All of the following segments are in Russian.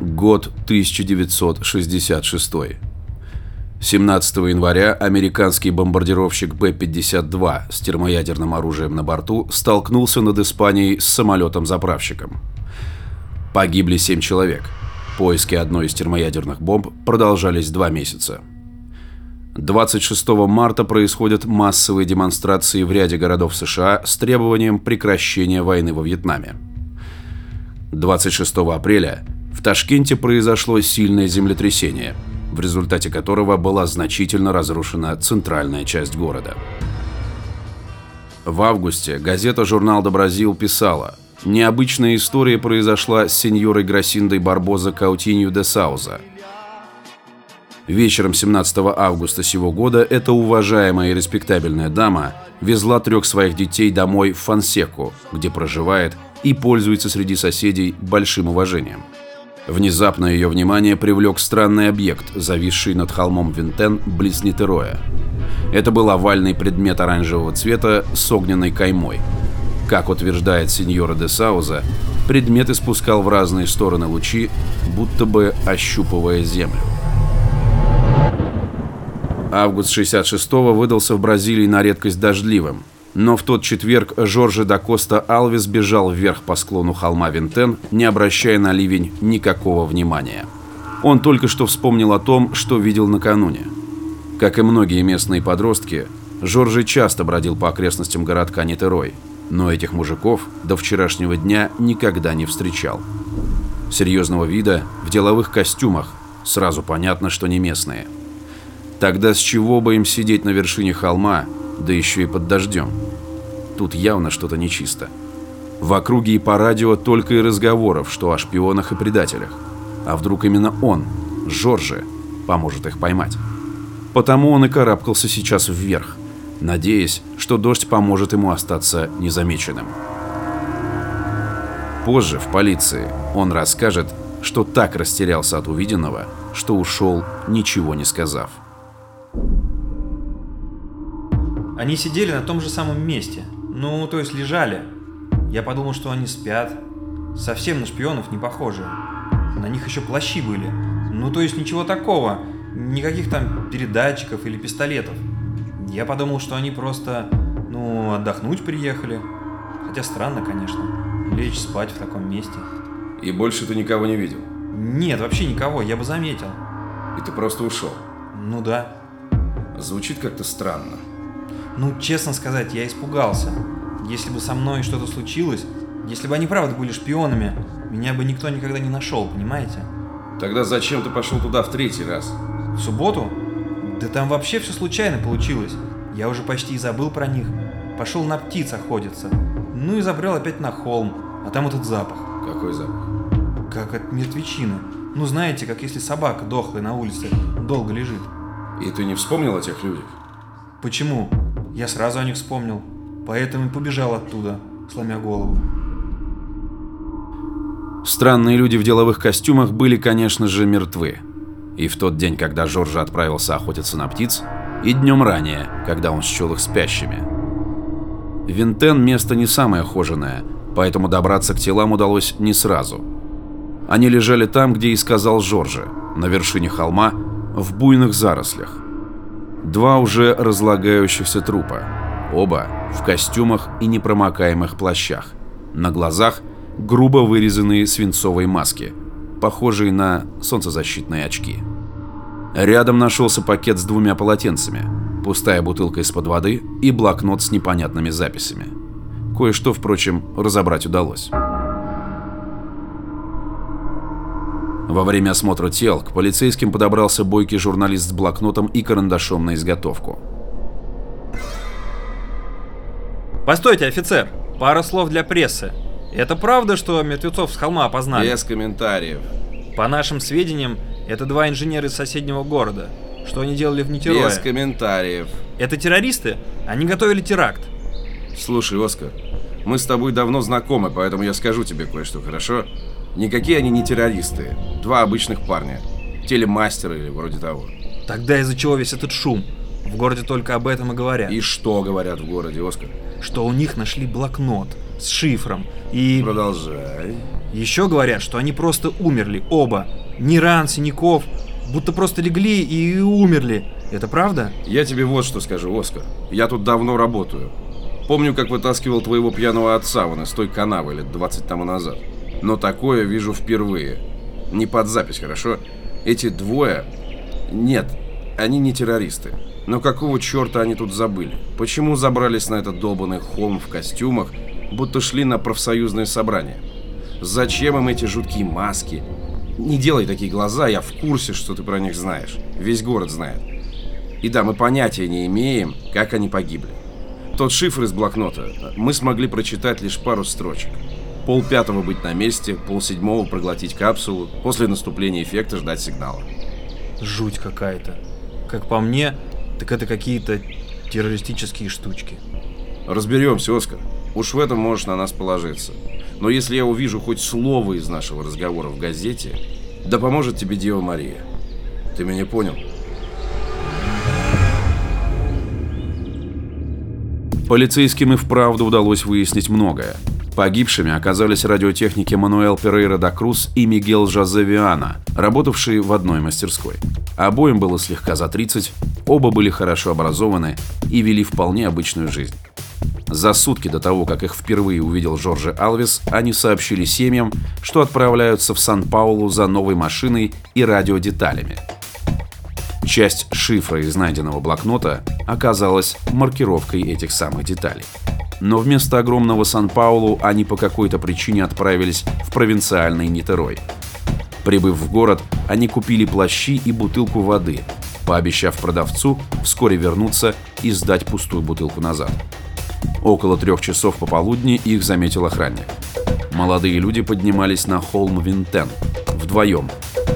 Год 1966. 17 января американский бомбардировщик Б-52 с термоядерным оружием на борту столкнулся над Испанией с самолетом-заправщиком. Погибли 7 человек. Поиски одной из термоядерных бомб продолжались два месяца. 26 марта происходят массовые демонстрации в ряде городов США с требованием прекращения войны во Вьетнаме. 26 апреля в Ташкенте произошло сильное землетрясение, в результате которого была значительно разрушена центральная часть города. В августе газета «Журнал до Бразил» писала «Необычная история произошла с сеньорой Грасиндой Барбоза Каутинью де Сауза, Вечером 17 августа сего года эта уважаемая и респектабельная дама везла трех своих детей домой в Фансеку, где проживает и пользуется среди соседей большим уважением. Внезапно ее внимание привлек странный объект, зависший над холмом Винтен близ Нитероя. Это был овальный предмет оранжевого цвета с огненной каймой. Как утверждает сеньора де Сауза, предмет испускал в разные стороны лучи, будто бы ощупывая землю. Август 66-го выдался в Бразилии на редкость дождливым. Но в тот четверг Жорже да Коста Алвес бежал вверх по склону холма Винтен, не обращая на ливень никакого внимания. Он только что вспомнил о том, что видел накануне. Как и многие местные подростки, Жоржи часто бродил по окрестностям городка Нитерой, но этих мужиков до вчерашнего дня никогда не встречал. Серьезного вида, в деловых костюмах, сразу понятно, что не местные – Тогда с чего бы им сидеть на вершине холма, да еще и под дождем? Тут явно что-то нечисто. В округе и по радио только и разговоров, что о шпионах и предателях. А вдруг именно он, Жоржи, поможет их поймать? Потому он и карабкался сейчас вверх, надеясь, что дождь поможет ему остаться незамеченным. Позже в полиции он расскажет, что так растерялся от увиденного, что ушел, ничего не сказав. Они сидели на том же самом месте. Ну, то есть лежали. Я подумал, что они спят. Совсем на шпионов не похожи. На них еще плащи были. Ну, то есть ничего такого. Никаких там передатчиков или пистолетов. Я подумал, что они просто, ну, отдохнуть приехали. Хотя странно, конечно. Лечь спать в таком месте. И больше ты никого не видел? Нет, вообще никого, я бы заметил. И ты просто ушел? Ну да. Звучит как-то странно. Ну, честно сказать, я испугался. Если бы со мной что-то случилось, если бы они правда были шпионами, меня бы никто никогда не нашел, понимаете? Тогда зачем ты пошел туда в третий раз? В субботу? Да там вообще все случайно получилось. Я уже почти и забыл про них. Пошел на птиц охотиться. Ну и забрел опять на холм. А там этот запах. Какой запах? Как от мертвечины. Ну знаете, как если собака дохлая на улице долго лежит. И ты не вспомнил о тех людях? Почему? Я сразу о них вспомнил, поэтому и побежал оттуда, сломя голову. Странные люди в деловых костюмах были, конечно же, мертвы. И в тот день, когда Жоржа отправился охотиться на птиц, и днем ранее, когда он счел их спящими. Винтен – место не самое хоженое, поэтому добраться к телам удалось не сразу. Они лежали там, где и сказал Жоржа, на вершине холма, в буйных зарослях. Два уже разлагающихся трупа. Оба в костюмах и непромокаемых плащах. На глазах грубо вырезанные свинцовые маски, похожие на солнцезащитные очки. Рядом нашелся пакет с двумя полотенцами, пустая бутылка из-под воды и блокнот с непонятными записями. Кое-что, впрочем, разобрать удалось. Во время осмотра тел к полицейским подобрался бойкий журналист с блокнотом и карандашом на изготовку. Постойте, офицер, пара слов для прессы. Это правда, что мертвецов с холма опознали? Без комментариев. По нашим сведениям, это два инженера из соседнего города. Что они делали в Нитерое? Без комментариев. Это террористы? Они готовили теракт. Слушай, Оскар, мы с тобой давно знакомы, поэтому я скажу тебе кое-что, хорошо? Никакие они не террористы. Два обычных парня. Телемастер или вроде того. Тогда из-за чего весь этот шум? В городе только об этом и говорят. И что говорят в городе, Оскар? Что у них нашли блокнот с шифром и... Продолжай. Еще говорят, что они просто умерли, оба. Ни ран, синяков, будто просто легли и умерли. Это правда? Я тебе вот что скажу, Оскар. Я тут давно работаю. Помню, как вытаскивал твоего пьяного отца вон из той канавы лет 20 тому назад. Но такое вижу впервые. Не под запись, хорошо? Эти двое... Нет, они не террористы. Но какого черта они тут забыли? Почему забрались на этот долбанный холм в костюмах, будто шли на профсоюзное собрание? Зачем им эти жуткие маски? Не делай такие глаза, я в курсе, что ты про них знаешь. Весь город знает. И да, мы понятия не имеем, как они погибли. Тот шифр из блокнота мы смогли прочитать лишь пару строчек. Пол пятого быть на месте, пол седьмого проглотить капсулу, после наступления эффекта ждать сигнала. Жуть какая-то. Как по мне, так это какие-то террористические штучки. Разберемся, Оскар. Уж в этом можешь на нас положиться. Но если я увижу хоть слово из нашего разговора в газете, да поможет тебе Дева Мария. Ты меня понял? Полицейским и вправду удалось выяснить многое. Погибшими оказались радиотехники Мануэл Перейра да Круз и Мигел Жозе Виана, работавшие в одной мастерской. Обоим было слегка за 30, оба были хорошо образованы и вели вполне обычную жизнь. За сутки до того, как их впервые увидел Жорже Алвис, они сообщили семьям, что отправляются в Сан-Паулу за новой машиной и радиодеталями. Часть шифра из найденного блокнота оказалась маркировкой этих самых деталей. Но вместо огромного Сан-Паулу они по какой-то причине отправились в провинциальный Нитерой. Прибыв в город, они купили плащи и бутылку воды, пообещав продавцу вскоре вернуться и сдать пустую бутылку назад. Около трех часов пополудни их заметил охранник. Молодые люди поднимались на холм Винтен, вдвоем,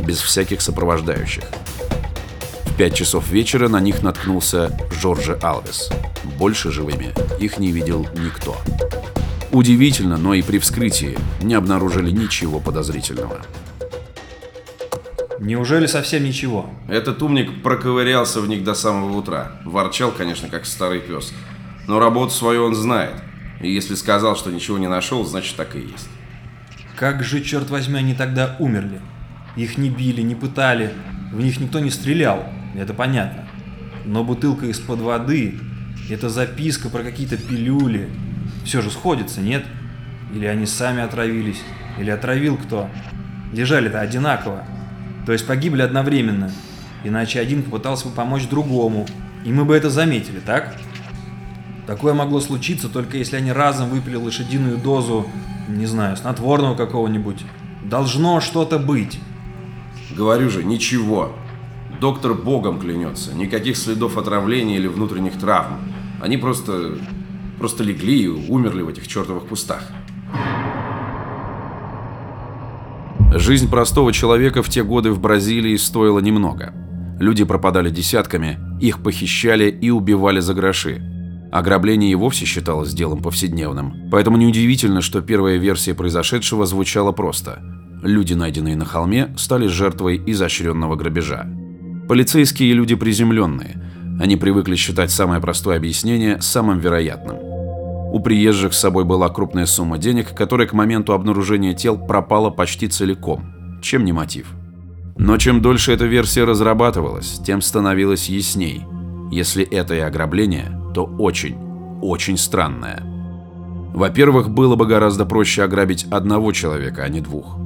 без всяких сопровождающих. В пять часов вечера на них наткнулся Жорже Алвес. Больше живыми их не видел никто. Удивительно, но и при вскрытии не обнаружили ничего подозрительного. Неужели совсем ничего? Этот умник проковырялся в них до самого утра. Ворчал, конечно, как старый пес. Но работу свою он знает. И если сказал, что ничего не нашел, значит так и есть. Как же, черт возьми, они тогда умерли? Их не били, не пытали, в них никто не стрелял, это понятно. Но бутылка из-под воды, это записка про какие-то пилюли. Все же сходится, нет? Или они сами отравились, или отравил кто. Лежали-то одинаково. То есть погибли одновременно. Иначе один попытался бы помочь другому, и мы бы это заметили, так? Такое могло случиться только если они разом выпили лошадиную дозу, не знаю, снотворного какого-нибудь. Должно что-то быть. Говорю же, ничего. Доктор богом клянется. Никаких следов отравления или внутренних травм. Они просто... просто легли и умерли в этих чертовых кустах. Жизнь простого человека в те годы в Бразилии стоила немного. Люди пропадали десятками, их похищали и убивали за гроши. Ограбление и вовсе считалось делом повседневным, поэтому неудивительно, что первая версия произошедшего звучала просто. Люди, найденные на холме, стали жертвой изощренного грабежа. Полицейские люди приземленные. Они привыкли считать самое простое объяснение самым вероятным. У приезжих с собой была крупная сумма денег, которая к моменту обнаружения тел пропала почти целиком. Чем не мотив? Но чем дольше эта версия разрабатывалась, тем становилось ясней. Если это и ограбление, то очень, очень странное. Во-первых, было бы гораздо проще ограбить одного человека, а не двух.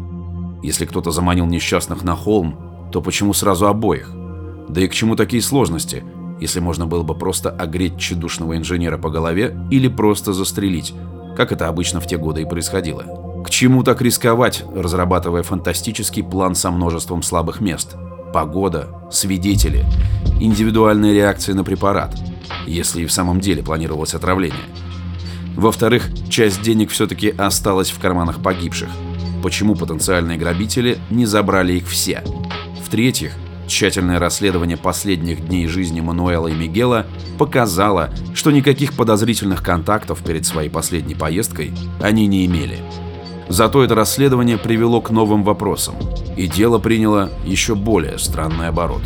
Если кто-то заманил несчастных на холм, то почему сразу обоих? Да и к чему такие сложности, если можно было бы просто огреть тщедушного инженера по голове или просто застрелить, как это обычно в те годы и происходило? К чему так рисковать, разрабатывая фантастический план со множеством слабых мест? Погода, свидетели, индивидуальные реакции на препарат – если и в самом деле планировалось отравление. Во-вторых, часть денег все-таки осталась в карманах погибших. Почему потенциальные грабители не забрали их все? В-третьих, тщательное расследование последних дней жизни Мануэла и Мигела показало, что никаких подозрительных контактов перед своей последней поездкой они не имели. Зато это расследование привело к новым вопросам, и дело приняло еще более странный оборот.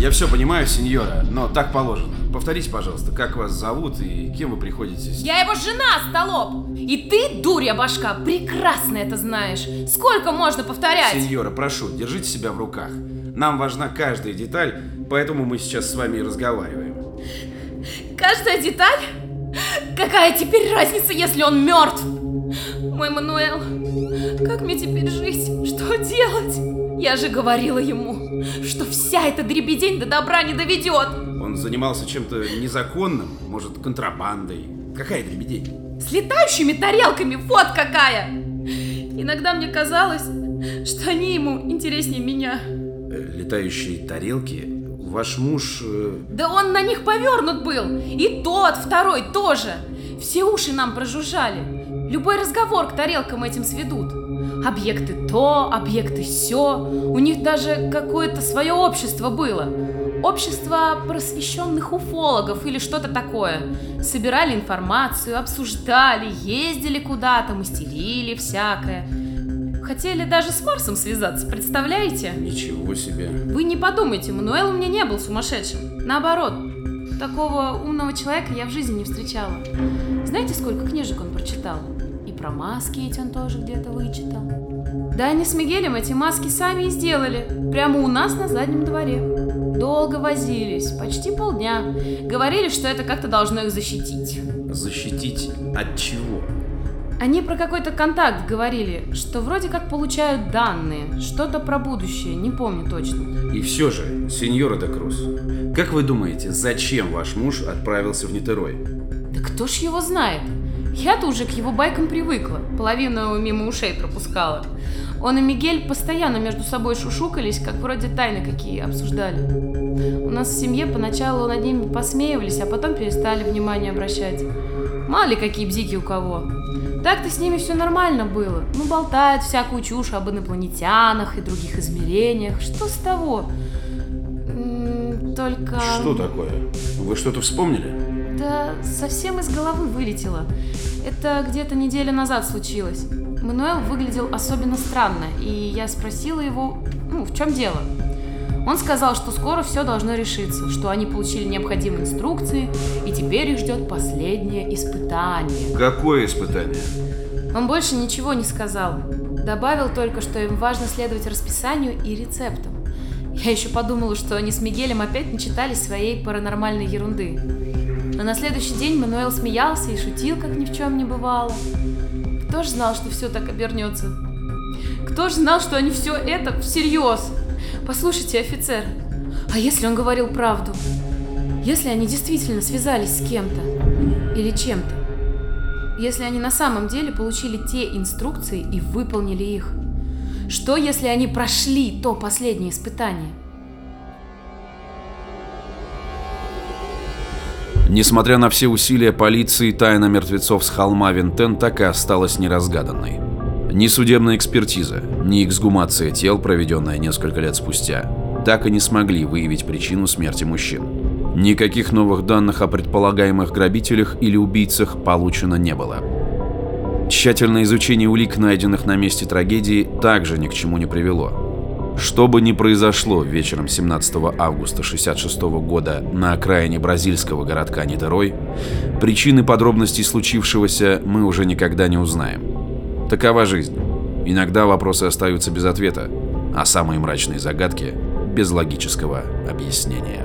Я все понимаю, сеньора, но так положено. Повторите, пожалуйста, как вас зовут и кем вы приходите? Я его жена, Столоп! И ты, дурья башка, прекрасно это знаешь. Сколько можно повторять? Сеньора, прошу, держите себя в руках. Нам важна каждая деталь, поэтому мы сейчас с вами и разговариваем. Каждая деталь? Какая теперь разница, если он мертв? Мой Мануэл, как мне теперь жить? Что делать? Я же говорила ему, что вся эта дребедень до добра не доведет. Он занимался чем-то незаконным, может, контрабандой. Какая дребедень? С летающими тарелками, вот какая! Иногда мне казалось, что они ему интереснее меня. Э, летающие тарелки? Ваш муж... Э... Да он на них повернут был. И тот, второй тоже. Все уши нам прожужжали. Любой разговор к тарелкам этим сведут. Объекты то, объекты все. У них даже какое-то свое общество было. Общество просвещенных уфологов или что-то такое. Собирали информацию, обсуждали, ездили куда-то, мастерили всякое. Хотели даже с Марсом связаться, представляете? Ничего себе. Вы не подумайте, Мануэл у меня не был сумасшедшим. Наоборот, такого умного человека я в жизни не встречала. Знаете, сколько книжек он прочитал? Про маски эти он тоже где-то вычитал. Да они с Мигелем эти маски сами и сделали, прямо у нас на заднем дворе. Долго возились, почти полдня. Говорили, что это как-то должно их защитить. Защитить от чего? Они про какой-то контакт говорили, что вроде как получают данные, что-то про будущее, не помню точно. И все же, сеньора де Круз, как вы думаете, зачем ваш муж отправился в Нитерой? Да кто ж его знает? Я-то уже к его байкам привыкла, половину мимо ушей пропускала. Он и Мигель постоянно между собой шушукались, как вроде тайны какие обсуждали. У нас в семье поначалу над ними посмеивались, а потом перестали внимание обращать. Мало ли какие бзики у кого. Так-то с ними все нормально было. Ну, болтают всякую чушь об инопланетянах и других измерениях. Что с того? Только... Что такое? Вы что-то вспомнили? Да совсем из головы вылетело. Это где-то неделю назад случилось. Мануэл выглядел особенно странно, и я спросила его, ну, в чем дело. Он сказал, что скоро все должно решиться, что они получили необходимые инструкции, и теперь их ждет последнее испытание. Какое испытание? Он больше ничего не сказал. Добавил только, что им важно следовать расписанию и рецептам. Я еще подумала, что они с Мигелем опять не читали своей паранормальной ерунды. Но на следующий день Мануэл смеялся и шутил, как ни в чем не бывало. Кто ж знал, что все так обернется? Кто ж знал, что они все это всерьез? Послушайте, офицер, а если он говорил правду? Если они действительно связались с кем-то или чем-то? Если они на самом деле получили те инструкции и выполнили их? Что, если они прошли то последнее испытание? Несмотря на все усилия полиции, тайна мертвецов с холма Винтен так и осталась неразгаданной. Ни судебная экспертиза, ни эксгумация тел, проведенная несколько лет спустя, так и не смогли выявить причину смерти мужчин. Никаких новых данных о предполагаемых грабителях или убийцах получено не было. Тщательное изучение улик, найденных на месте трагедии, также ни к чему не привело. Что бы ни произошло вечером 17 августа 1966 года на окраине бразильского городка Нитерой, причины подробностей случившегося мы уже никогда не узнаем. Такова жизнь. Иногда вопросы остаются без ответа, а самые мрачные загадки – без логического объяснения.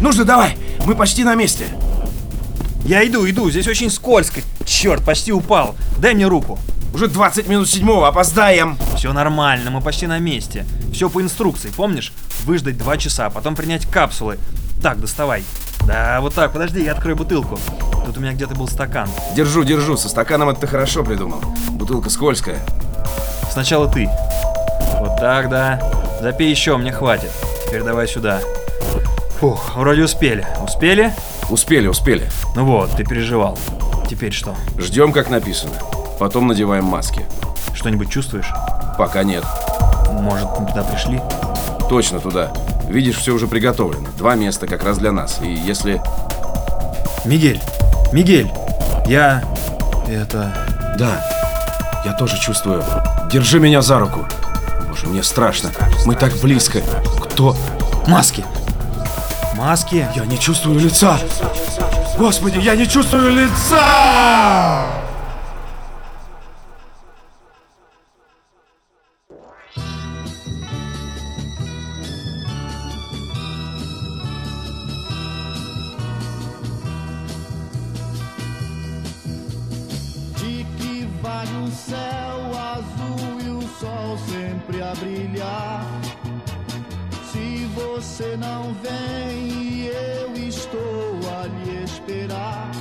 Ну же, давай, мы почти на месте. Я иду, иду, здесь очень скользко. Черт, почти упал. Дай мне руку. Уже 20 минут седьмого, опоздаем. Все нормально, мы почти на месте. Все по инструкции, помнишь? Выждать два часа, потом принять капсулы. Так, доставай. Да, вот так, подожди, я открою бутылку. Тут у меня где-то был стакан. Держу, держу, со стаканом это ты хорошо придумал. Бутылка скользкая. Сначала ты. Вот так, да. Запей еще, мне хватит. Теперь давай сюда. Фух, вроде успели. Успели? Успели, успели. Ну вот, ты переживал. Теперь что? Ждем, как написано. Потом надеваем маски. Что-нибудь чувствуешь? Пока нет. Может, мы туда пришли? Точно туда. Видишь, все уже приготовлено. Два места как раз для нас. И если... Мигель! Мигель! Я... Это... Да. Я тоже чувствую. Держи меня за руку. Боже, мне страшно. Мы так близко. Кто? Маски! Маски! Я не чувствую лица. Господи, я не чувствую лица! Vale um céu azul e o sol sempre a brilhar? Se você não vem, eu estou a lhe esperar.